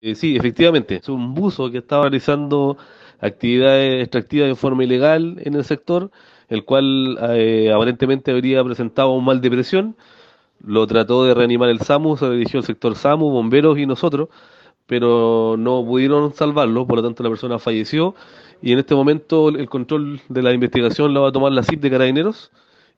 Eh, sí, efectivamente, es un buzo que estaba realizando actividades extractivas de forma ilegal en el sector, el cual eh, aparentemente habría presentado un mal de presión. Lo trató de reanimar el SAMU, se dirigió al sector SAMU, bomberos y nosotros, pero no pudieron salvarlo, por lo tanto la persona falleció y en este momento el control de la investigación lo va a tomar la CIP de Carabineros